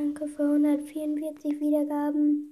Danke für 144 Wiedergaben.